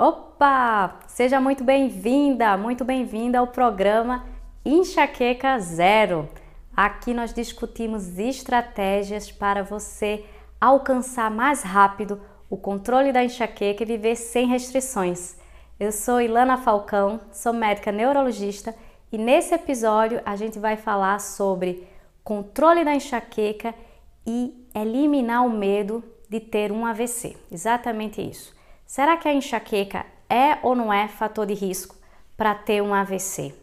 Opa! Seja muito bem-vinda, muito bem-vinda ao programa Enxaqueca Zero. Aqui nós discutimos estratégias para você alcançar mais rápido o controle da enxaqueca e viver sem restrições. Eu sou Ilana Falcão, sou médica neurologista e nesse episódio a gente vai falar sobre controle da enxaqueca e eliminar o medo de ter um AVC. Exatamente isso. Será que a enxaqueca é ou não é fator de risco para ter um AVC?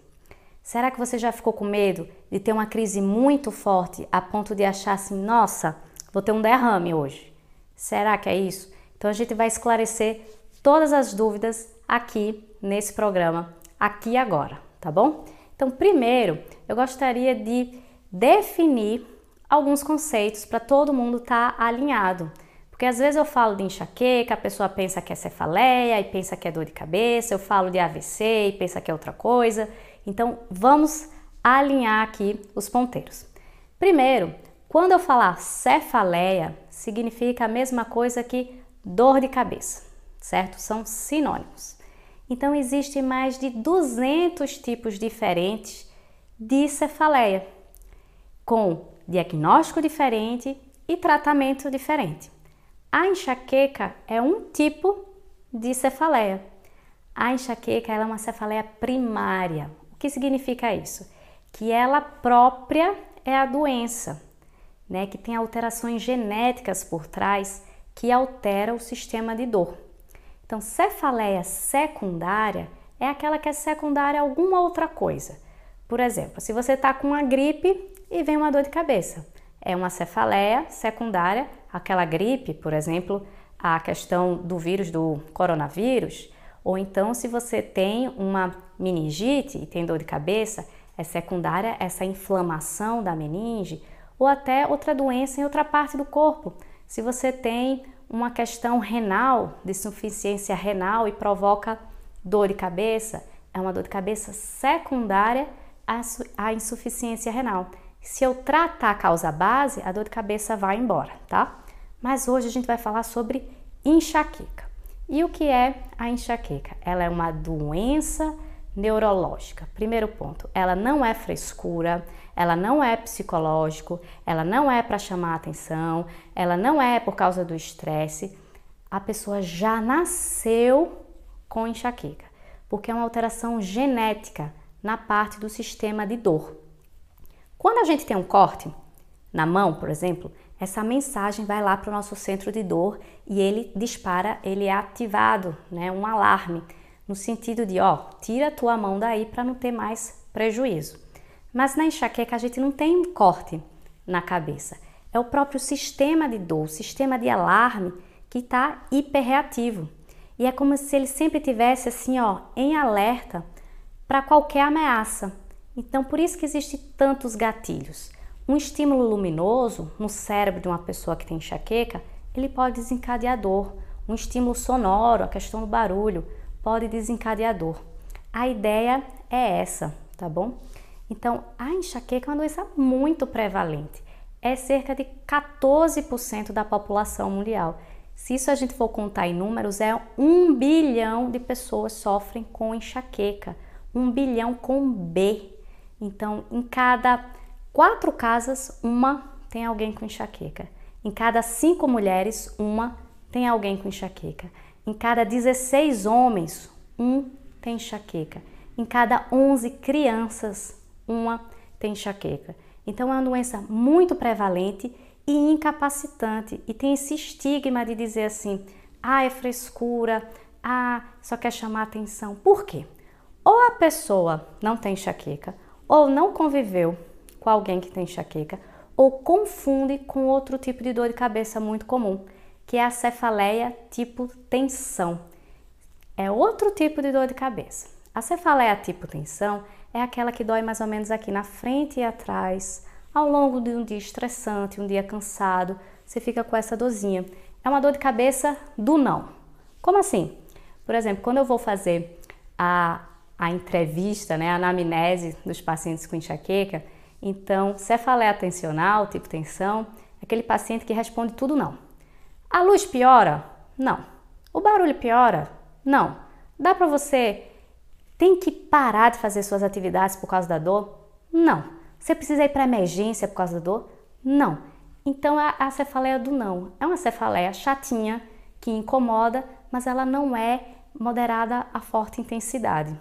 Será que você já ficou com medo de ter uma crise muito forte a ponto de achar assim, nossa, vou ter um derrame hoje? Será que é isso? Então a gente vai esclarecer todas as dúvidas aqui nesse programa, aqui agora, tá bom? Então, primeiro, eu gostaria de definir alguns conceitos para todo mundo estar tá alinhado. Porque às vezes eu falo de enxaqueca, a pessoa pensa que é cefaleia e pensa que é dor de cabeça, eu falo de AVC e pensa que é outra coisa. Então vamos alinhar aqui os ponteiros. Primeiro, quando eu falar cefaleia, significa a mesma coisa que dor de cabeça, certo? São sinônimos. Então existem mais de 200 tipos diferentes de cefaleia, com diagnóstico diferente e tratamento diferente. A enxaqueca é um tipo de cefaleia. A enxaqueca é uma cefaleia primária. O que significa isso? Que ela própria é a doença, né? Que tem alterações genéticas por trás que altera o sistema de dor. Então, cefaleia secundária é aquela que é secundária a alguma outra coisa. Por exemplo, se você está com uma gripe e vem uma dor de cabeça, é uma cefaleia secundária, aquela gripe, por exemplo, a questão do vírus do coronavírus, ou então se você tem uma meningite e tem dor de cabeça, é secundária essa inflamação da meninge, ou até outra doença em outra parte do corpo. Se você tem uma questão renal, de insuficiência renal e provoca dor de cabeça, é uma dor de cabeça secundária à insuficiência renal. Se eu tratar a causa base, a dor de cabeça vai embora, tá? Mas hoje a gente vai falar sobre enxaqueca. E o que é a enxaqueca? Ela é uma doença neurológica. Primeiro ponto, ela não é frescura, ela não é psicológico, ela não é para chamar atenção, ela não é por causa do estresse. A pessoa já nasceu com enxaqueca, porque é uma alteração genética na parte do sistema de dor. Quando a gente tem um corte na mão, por exemplo, essa mensagem vai lá para o nosso centro de dor e ele dispara, ele é ativado, né, um alarme, no sentido de, ó, tira a tua mão daí para não ter mais prejuízo. Mas na enxaqueca a gente não tem um corte na cabeça. É o próprio sistema de dor, o sistema de alarme que está hiperreativo. E é como se ele sempre tivesse assim, ó, em alerta para qualquer ameaça. Então, por isso que existem tantos gatilhos. Um estímulo luminoso no cérebro de uma pessoa que tem enxaqueca, ele pode desencadear dor. Um estímulo sonoro, a questão do barulho, pode desencadear dor. A ideia é essa, tá bom? Então, a enxaqueca é uma doença muito prevalente. É cerca de 14% da população mundial. Se isso a gente for contar em números, é um bilhão de pessoas sofrem com enxaqueca. Um bilhão com B. Então, em cada quatro casas, uma tem alguém com enxaqueca. Em cada cinco mulheres, uma tem alguém com enxaqueca. Em cada 16 homens, um tem enxaqueca. Em cada 11 crianças, uma tem enxaqueca. Então é uma doença muito prevalente e incapacitante e tem esse estigma de dizer assim: "Ah, é frescura, ah, só quer chamar atenção". Por quê? Ou a pessoa não tem enxaqueca, ou não conviveu com alguém que tem enxaqueca, ou confunde com outro tipo de dor de cabeça muito comum, que é a cefaleia tipo tensão. É outro tipo de dor de cabeça. A cefaleia tipo tensão é aquela que dói mais ou menos aqui na frente e atrás, ao longo de um dia estressante, um dia cansado, você fica com essa dorzinha. É uma dor de cabeça do não. Como assim? Por exemplo, quando eu vou fazer a a entrevista, né, a anamnese dos pacientes com enxaqueca. Então, cefaleia atencional, tipo tensão, é aquele paciente que responde tudo não. A luz piora? Não. O barulho piora? Não. Dá para você tem que parar de fazer suas atividades por causa da dor? Não. Você precisa ir para emergência por causa da dor? Não. Então a, a cefaleia do não é uma cefaleia chatinha que incomoda, mas ela não é moderada a forte intensidade.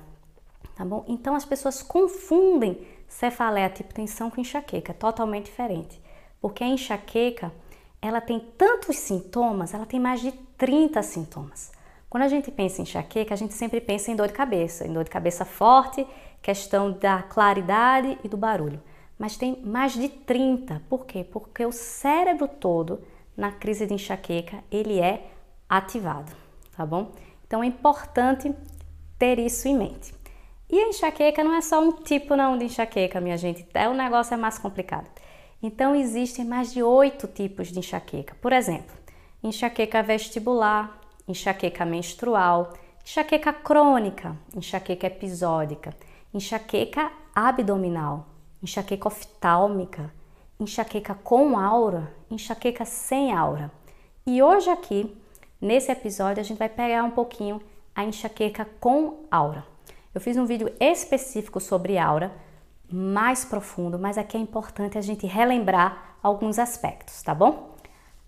Tá bom? Então as pessoas confundem cefaleia tipo tensão com enxaqueca, é totalmente diferente. Porque a enxaqueca, ela tem tantos sintomas, ela tem mais de 30 sintomas. Quando a gente pensa em enxaqueca, a gente sempre pensa em dor de cabeça, em dor de cabeça forte, questão da claridade e do barulho. Mas tem mais de 30. Por quê? Porque o cérebro todo, na crise de enxaqueca, ele é ativado, tá bom? Então é importante ter isso em mente. E a enxaqueca não é só um tipo não de enxaqueca, minha gente. É, o negócio é mais complicado. Então existem mais de oito tipos de enxaqueca. Por exemplo, enxaqueca vestibular, enxaqueca menstrual, enxaqueca crônica, enxaqueca episódica, enxaqueca abdominal, enxaqueca oftálmica, enxaqueca com aura, enxaqueca sem aura. E hoje aqui, nesse episódio, a gente vai pegar um pouquinho a enxaqueca com aura. Eu fiz um vídeo específico sobre aura, mais profundo, mas aqui é importante a gente relembrar alguns aspectos, tá bom?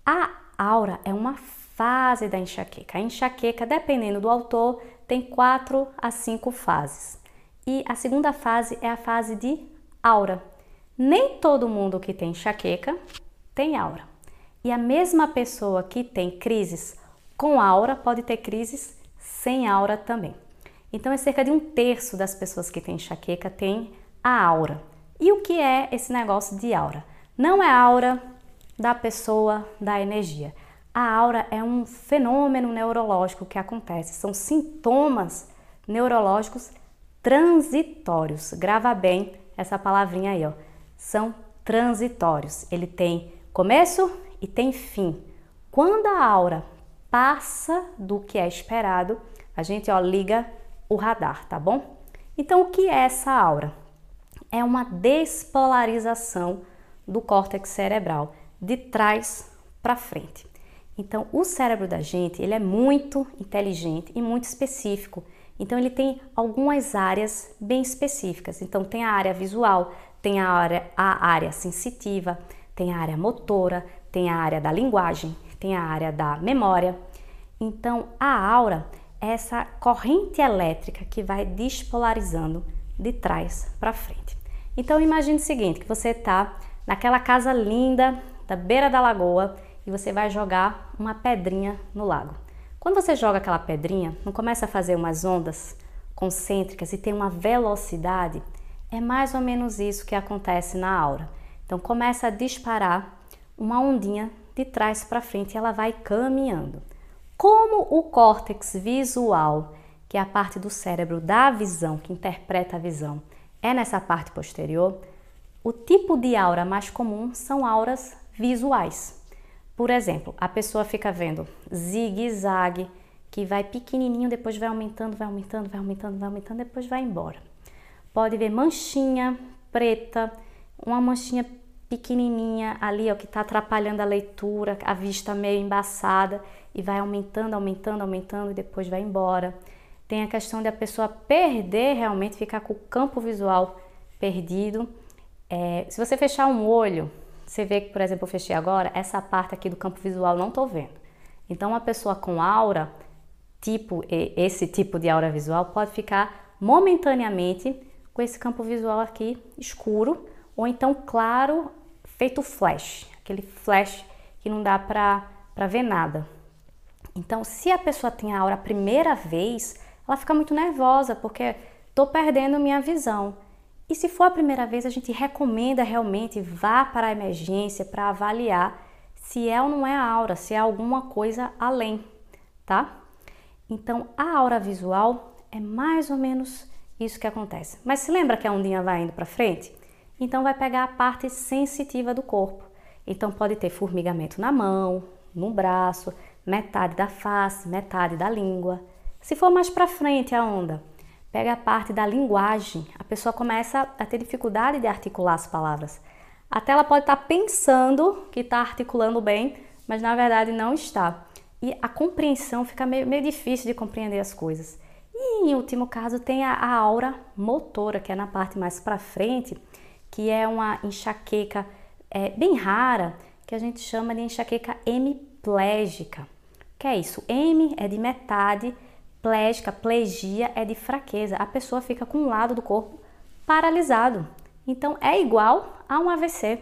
A aura é uma fase da enxaqueca. A enxaqueca, dependendo do autor, tem quatro a cinco fases. E a segunda fase é a fase de aura. Nem todo mundo que tem enxaqueca tem aura. E a mesma pessoa que tem crises com aura pode ter crises sem aura também. Então, é cerca de um terço das pessoas que têm enxaqueca tem a aura. E o que é esse negócio de aura? Não é aura da pessoa, da energia. A aura é um fenômeno neurológico que acontece, são sintomas neurológicos transitórios. Grava bem essa palavrinha aí, ó. São transitórios. Ele tem começo e tem fim. Quando a aura passa do que é esperado, a gente ó liga o radar, tá bom? Então, o que é essa aura? É uma despolarização do córtex cerebral de trás para frente. Então, o cérebro da gente, ele é muito inteligente e muito específico. Então, ele tem algumas áreas bem específicas. Então, tem a área visual, tem a área, a área sensitiva, tem a área motora, tem a área da linguagem, tem a área da memória. Então, a aura essa corrente elétrica que vai despolarizando de trás para frente. Então, imagine o seguinte, que você está naquela casa linda da beira da lagoa e você vai jogar uma pedrinha no lago. Quando você joga aquela pedrinha, não começa a fazer umas ondas concêntricas e tem uma velocidade, é mais ou menos isso que acontece na aura. Então começa a disparar uma ondinha de trás para frente e ela vai caminhando. Como o córtex visual, que é a parte do cérebro da visão, que interpreta a visão, é nessa parte posterior, o tipo de aura mais comum são auras visuais. Por exemplo, a pessoa fica vendo zigue-zague, que vai pequenininho, depois vai aumentando, vai aumentando, vai aumentando, vai aumentando, depois vai embora. Pode ver manchinha preta, uma manchinha pequenininha ali, ó, que está atrapalhando a leitura, a vista meio embaçada e vai aumentando, aumentando, aumentando e depois vai embora. Tem a questão de a pessoa perder realmente, ficar com o campo visual perdido. É, se você fechar um olho, você vê que, por exemplo, eu fechei agora, essa parte aqui do campo visual não estou vendo. Então, uma pessoa com aura, tipo esse tipo de aura visual, pode ficar momentaneamente com esse campo visual aqui escuro, ou então claro, feito flash, aquele flash que não dá para ver nada. Então, se a pessoa tem a aura a primeira vez, ela fica muito nervosa, porque estou perdendo minha visão. E se for a primeira vez, a gente recomenda realmente vá para a emergência para avaliar se é ou não é a aura, se é alguma coisa além, tá? Então, a aura visual é mais ou menos isso que acontece. Mas se lembra que a ondinha vai indo para frente? Então vai pegar a parte sensitiva do corpo. Então pode ter formigamento na mão, no braço, metade da face, metade da língua. Se for mais para frente a onda, pega a parte da linguagem, a pessoa começa a ter dificuldade de articular as palavras. Até ela pode estar pensando que está articulando bem, mas na verdade não está. E a compreensão fica meio, meio difícil de compreender as coisas. em último caso, tem a, a aura motora, que é na parte mais para frente, que é uma enxaqueca é, bem rara, que a gente chama de enxaqueca hemiplégica. O que é isso? M é de metade, plégica, plegia é de fraqueza. A pessoa fica com um lado do corpo paralisado. Então é igual a um AVC.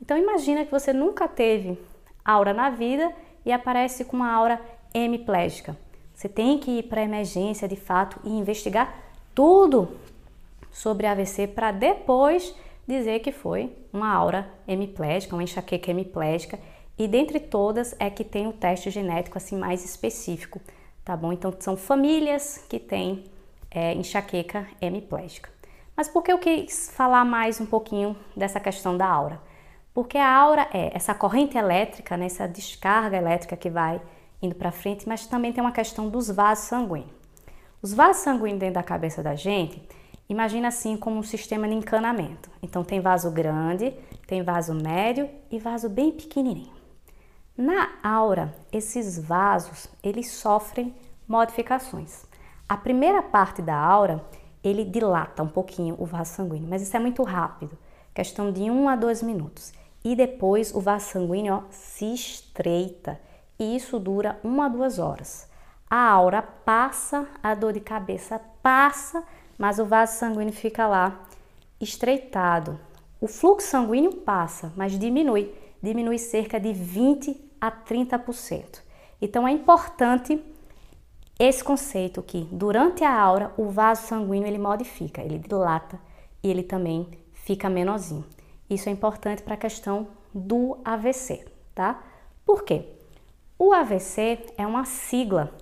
Então imagina que você nunca teve aura na vida e aparece com uma aura hemiplégica. Você tem que ir para emergência de fato e investigar tudo sobre AVC para depois dizer que foi uma aura hemiplégica, uma enxaqueca hemiplégica. E dentre todas é que tem o teste genético assim mais específico, tá bom? Então são famílias que têm é, enxaqueca hemiplégica. Mas por que eu quis falar mais um pouquinho dessa questão da aura? Porque a aura é essa corrente elétrica, né, essa descarga elétrica que vai indo para frente, mas também tem uma questão dos vasos sanguíneos. Os vasos sanguíneos dentro da cabeça da gente, imagina assim como um sistema de encanamento. Então tem vaso grande, tem vaso médio e vaso bem pequenininho. Na aura, esses vasos, eles sofrem modificações. A primeira parte da aura, ele dilata um pouquinho o vaso sanguíneo, mas isso é muito rápido, questão de 1 a 2 minutos. E depois o vaso sanguíneo ó, se estreita e isso dura uma a duas horas. A aura passa, a dor de cabeça passa, mas o vaso sanguíneo fica lá estreitado. O fluxo sanguíneo passa, mas diminui, diminui cerca de 20 a 30%. Então é importante esse conceito que durante a aura o vaso sanguíneo ele modifica, ele dilata e ele também fica menorzinho. Isso é importante para a questão do AVC, tá? Por quê? O AVC é uma sigla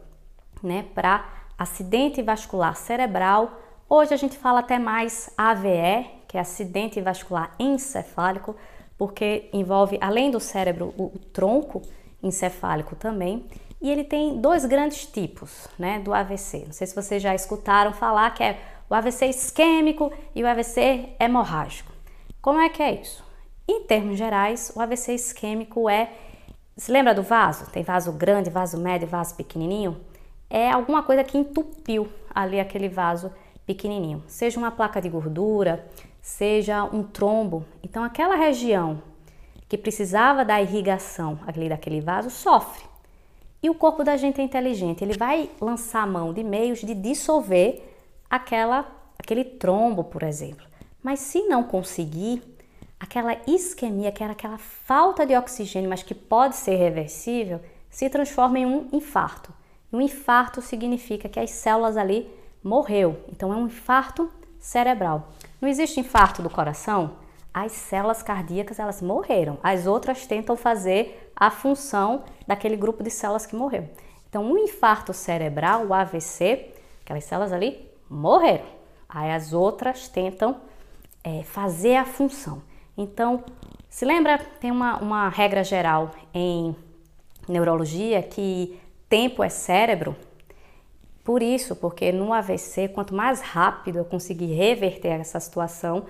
né, para acidente vascular cerebral. Hoje a gente fala até mais AVE, que é acidente vascular encefálico, porque envolve, além do cérebro, o, tronco encefálico também. E ele tem dois grandes tipos né, do AVC. Não sei se vocês já escutaram falar que é o AVC isquêmico e o AVC hemorrágico. Como é que é isso? Em termos gerais, o AVC isquêmico é se lembra do vaso? Tem vaso grande, vaso médio, vaso pequenininho? É alguma coisa que entupiu ali aquele vaso pequenininho. Seja uma placa de gordura, seja um trombo. Então aquela região que precisava da irrigação ali daquele vaso sofre. E o corpo da gente é inteligente, ele vai lançar a mão de meios de dissolver aquela, aquele trombo, por exemplo. Mas se não conseguir, aquela isquemia, que era aquela falta de oxigênio, mas que pode ser reversível, se transforma em um infarto. um infarto significa que as células ali morreu. Então é um infarto cerebral. Não existe infarto do coração? As células cardíacas elas morreram. As outras tentam fazer a função daquele grupo de células que morreu. Então, um infarto cerebral, o AVC, aquelas células ali morreram. Aí as outras tentam é, fazer a função. Então, se lembra, tem uma, uma regra geral em neurologia que tempo é cérebro. Por isso, porque no AVC, quanto mais rápido eu conseguir reverter essa situação,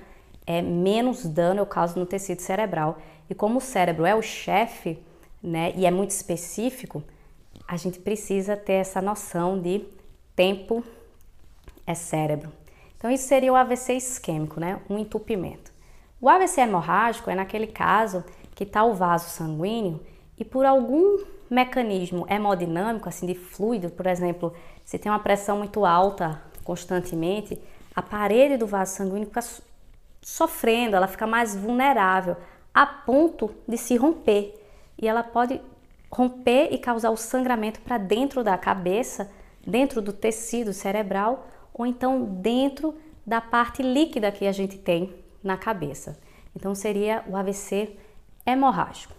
é menos dano eu causo no tecido cerebral. E como o cérebro é o chefe, né, e é muito específico, a gente precisa ter essa noção de tempo é cérebro. Então isso seria o AVC isquêmico, né, um entupimento. O AVC hemorrágico é naquele caso que está o vaso sanguíneo e por algum mecanismo hemodinâmico, assim de fluido, por exemplo, se tem uma pressão muito alta constantemente, a parede do vaso sanguíneo fica sofrendo, ela fica mais vulnerável a ponto de se romper. E ela pode romper e causar o sangramento para dentro da cabeça, dentro do tecido cerebral ou então dentro da parte líquida que a gente tem na cabeça. Então seria o AVC hemorrágico.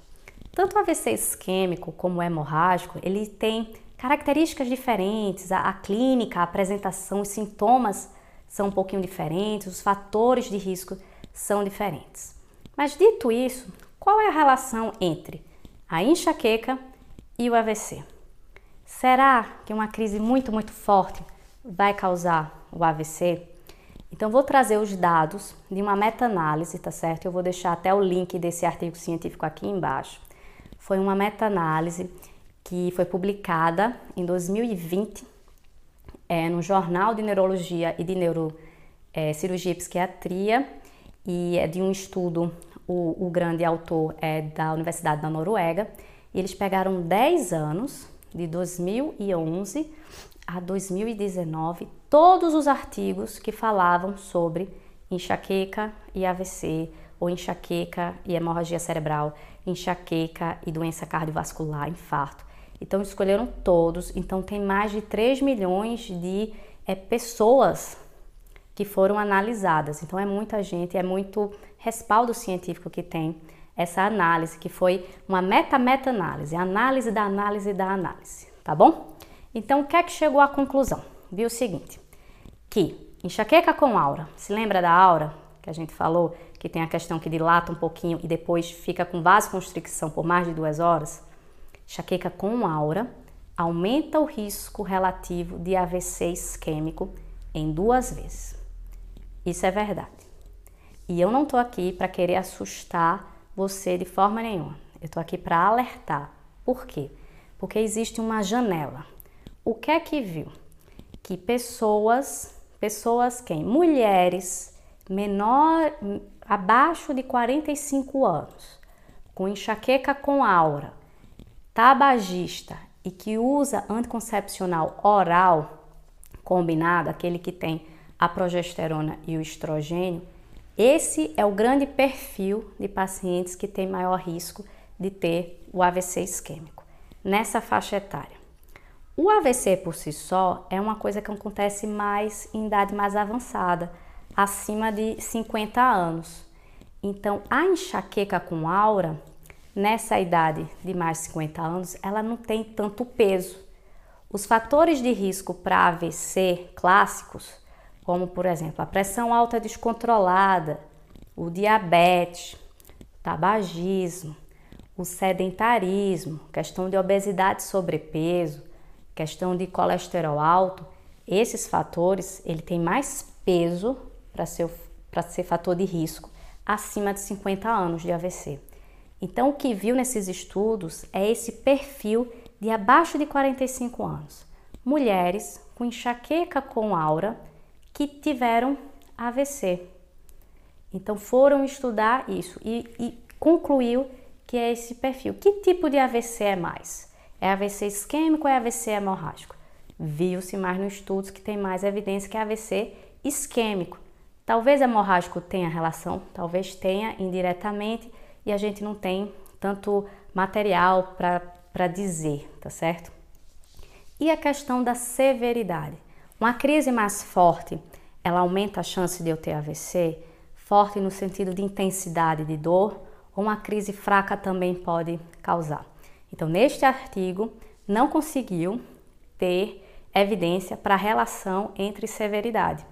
Tanto o AVC isquêmico como o hemorrágico, ele tem características diferentes, a, a clínica, a apresentação, os sintomas são um pouquinho diferentes, os fatores de risco são diferentes. Mas dito isso, qual é a relação entre a enxaqueca e o AVC? Será que uma crise muito, muito forte vai causar o AVC? Então, vou trazer os dados de uma meta-análise, tá certo? Eu vou deixar até o link desse artigo científico aqui embaixo. Foi uma meta-análise que foi publicada em 2020 é, no Jornal de Neurologia e de Neurocirurgia é, e Psiquiatria e é de um estudo, o, o grande autor é da Universidade da Noruega, e eles pegaram 10 anos, de 2011 a 2019, todos os artigos que falavam sobre enxaqueca e AVC, ou enxaqueca e hemorragia cerebral, enxaqueca e doença cardiovascular, infarto. Então escolheram todos, então tem mais de 3 milhões de é, pessoas que foram analisadas. Então é muita gente, é muito respaldo científico que tem essa análise, que foi uma meta-meta-análise, análise da análise da análise, tá bom? Então o que é que chegou à conclusão? Viu o seguinte, que enxaqueca com aura, se lembra da aura que a gente falou, que tem a questão que dilata um pouquinho e depois fica com vasoconstricção por mais de duas horas? Enxaqueca com aura aumenta o risco relativo de AVC isquêmico em duas vezes. Isso é verdade. E eu não estou aqui para querer assustar você de forma nenhuma. Eu estou aqui para alertar. Por quê? Porque existe uma janela. O que é que viu? Que pessoas, pessoas quem? Mulheres menor, abaixo de 45 anos, com enxaqueca com aura, tabagista e que usa anticoncepcional oral combinado, aquele que tem a progesterona e o estrogênio, esse é o grande perfil de pacientes que tem maior risco de ter o AVC isquêmico nessa faixa etária. O AVC por si só é uma coisa que acontece mais em idade mais avançada, acima de 50 anos. Então, a enxaqueca com aura nessa idade de mais de 50 anos, ela não tem tanto peso. Os fatores de risco para AVC clássicos, como por exemplo a pressão alta descontrolada, o diabetes, o tabagismo, o sedentarismo, questão de obesidade e sobrepeso, questão de colesterol alto, esses fatores ele tem mais peso para ser, ser fator de risco acima de 50 anos de AVC. Então, o que viu nesses estudos é esse perfil de abaixo de 45 anos, mulheres com enxaqueca com aura que tiveram AVC. Então, foram estudar isso e, e concluiu que é esse perfil. Que tipo de AVC é mais? É AVC isquêmico ou é AVC hemorrágico? Viu-se mais nos estudos que tem mais evidência que é AVC isquêmico. Talvez hemorrágico tenha relação, talvez tenha indiretamente, e a gente não tem tanto material para dizer, tá certo? E a questão da severidade. Uma crise mais forte, ela aumenta a chance de eu ter AVC? Forte no sentido de intensidade de dor, ou uma crise fraca também pode causar. Então, neste artigo, não conseguiu ter evidência para a relação entre severidade.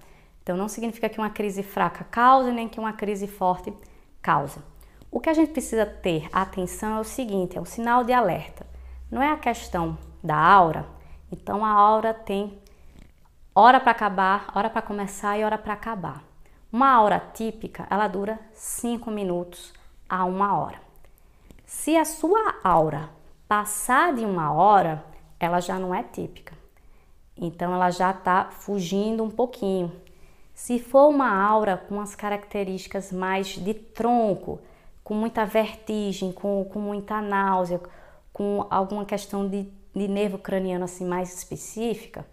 Então, não significa que uma crise fraca cause, nem que uma crise forte cause. O que a gente precisa ter atenção é o seguinte: é um sinal de alerta. Não é a questão da aura. Então a aura tem hora para acabar, hora para começar e hora para acabar. Uma aura típica, ela dura 5 minutos a uma hora. Se a sua aura passar de uma hora, ela já não é típica. Então ela já está fugindo um pouquinho. Se for uma aura com as características mais de tronco, com muita vertigem, com, com muita náusea, com alguma questão de, de nervo craniano assim mais específica,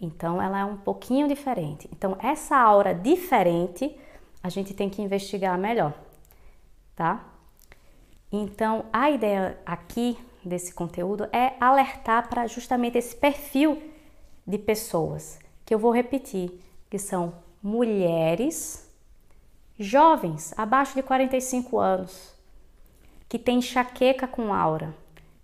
então ela é um pouquinho diferente. Então essa aura diferente a gente tem que investigar melhor, tá? Então a ideia aqui desse conteúdo é alertar para justamente esse perfil de pessoas que eu vou repetir, que são mulheres jovens, abaixo de 45 anos, que tem enxaqueca com aura,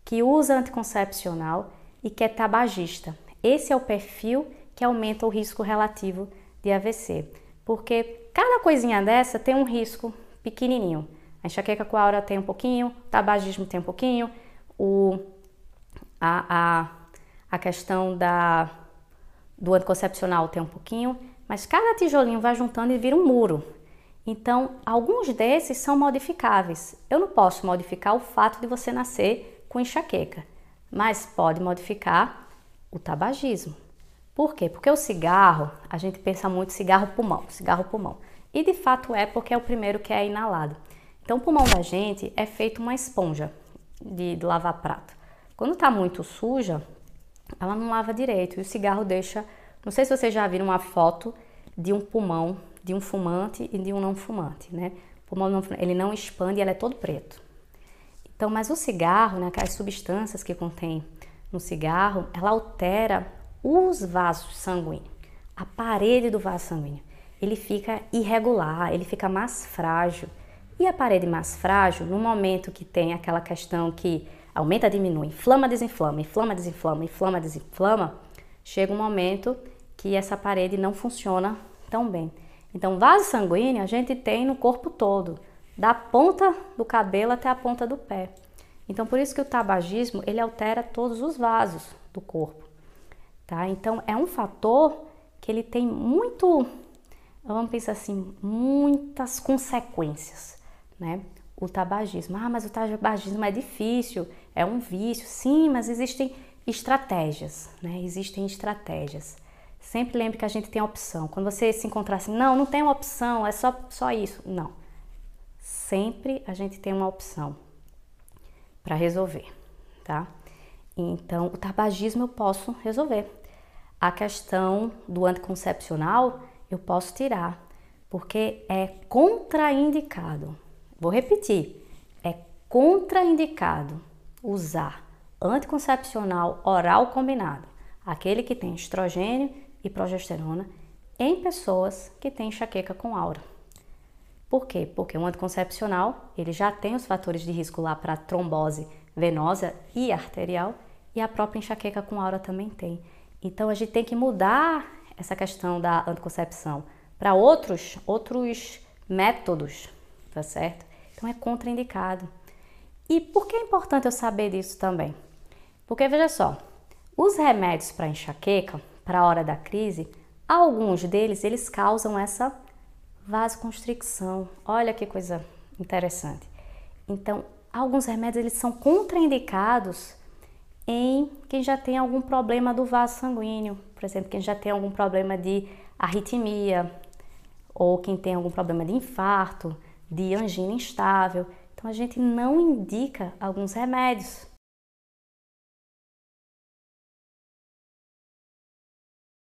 que usa anticoncepcional e que é tabagista. Esse é o perfil que aumenta o risco relativo de AVC, porque cada coisinha dessa tem um risco pequenininho. A enxaqueca com aura tem um pouquinho, o tabagismo tem um pouquinho, o, a, a, a questão da, do anticoncepcional tem um pouquinho, mas cada tijolinho vai juntando e vira um muro. Então, alguns desses são modificáveis. Eu não posso modificar o fato de você nascer com enxaqueca, mas pode modificar o tabagismo, Por quê? Porque o cigarro, a gente pensa muito cigarro pulmão, cigarro pulmão. E de fato é porque é o primeiro que é inalado. Então o pulmão da gente é feito uma esponja de, de lavar prato. Quando está muito suja, ela não lava direito e o cigarro deixa. Não sei se vocês já viram uma foto de um pulmão de um fumante e de um não fumante, né? O pulmão não, ele não expande, ele é todo preto. Então, mas o cigarro, né, aquelas substâncias que contém no cigarro, ela altera os vasos sanguíneos, a parede do vaso sanguíneo. Ele fica irregular, ele fica mais frágil. E a parede mais frágil, no momento que tem aquela questão que aumenta, diminui, inflama, desinflama, inflama, desinflama, inflama, desinflama, chega um momento que essa parede não funciona tão bem. Então, vaso sanguíneo a gente tem no corpo todo da ponta do cabelo até a ponta do pé. Então, por isso que o tabagismo, ele altera todos os vasos do corpo, tá? Então, é um fator que ele tem muito, vamos pensar assim, muitas consequências, né? O tabagismo. Ah, mas o tabagismo é difícil, é um vício. Sim, mas existem estratégias, né? Existem estratégias. Sempre lembre que a gente tem opção. Quando você se encontrar assim, não, não tem uma opção, é só, só isso. Não sempre a gente tem uma opção para resolver, tá? Então, o tabagismo eu posso resolver. A questão do anticoncepcional eu posso tirar, porque é contraindicado. Vou repetir, é contraindicado usar anticoncepcional oral combinado, aquele que tem estrogênio e progesterona, em pessoas que têm enxaqueca com aura. Por quê? Porque o anticoncepcional, ele já tem os fatores de risco lá para trombose venosa e arterial e a própria enxaqueca com aura também tem. Então a gente tem que mudar essa questão da anticoncepção para outros outros métodos, tá certo? Então é contraindicado. E por que é importante eu saber disso também? Porque veja só, os remédios para enxaqueca, para a hora da crise, alguns deles eles causam essa vasoconstricção. Olha que coisa interessante. Então, alguns remédios eles são contraindicados em quem já tem algum problema do vaso sanguíneo, por exemplo, quem já tem algum problema de arritmia ou quem tem algum problema de infarto, de angina instável. Então a gente não indica alguns remédios,